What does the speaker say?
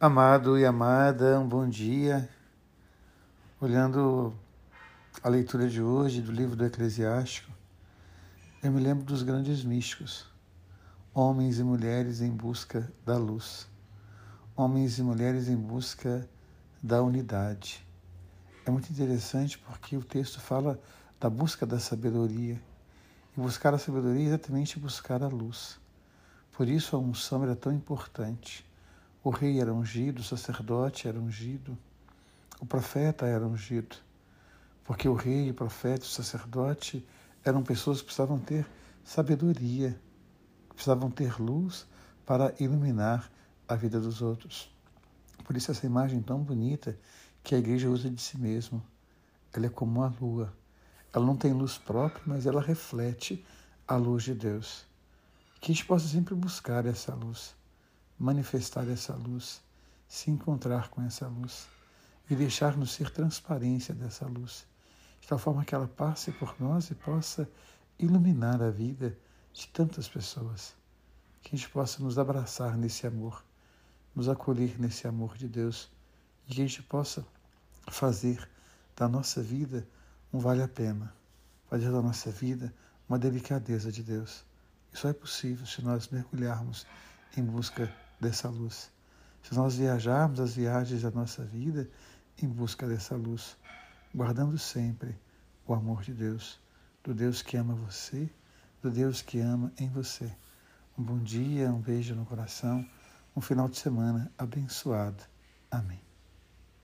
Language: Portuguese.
Amado e amada, um bom dia. Olhando a leitura de hoje do livro do Eclesiástico, eu me lembro dos grandes místicos, homens e mulheres em busca da luz, homens e mulheres em busca da unidade. É muito interessante porque o texto fala da busca da sabedoria. E buscar a sabedoria é exatamente buscar a luz. Por isso a unção era tão importante. O rei era ungido, o sacerdote era ungido, o profeta era ungido, porque o rei, o profeta, o sacerdote eram pessoas que precisavam ter sabedoria, precisavam ter luz para iluminar a vida dos outros. Por isso essa imagem tão bonita que a igreja usa de si mesma. Ela é como a lua. Ela não tem luz própria, mas ela reflete a luz de Deus. Que a gente possa sempre buscar essa luz manifestar essa luz, se encontrar com essa luz e deixar-nos ser transparência dessa luz, de tal forma que ela passe por nós e possa iluminar a vida de tantas pessoas. Que a gente possa nos abraçar nesse amor, nos acolher nesse amor de Deus e que a gente possa fazer da nossa vida um vale a pena, fazer da nossa vida uma delicadeza de Deus. Isso é possível se nós mergulharmos em busca dessa luz. Se nós viajarmos as viagens da nossa vida em busca dessa luz, guardando sempre o amor de Deus, do Deus que ama você, do Deus que ama em você. Um bom dia, um beijo no coração, um final de semana abençoado. Amém.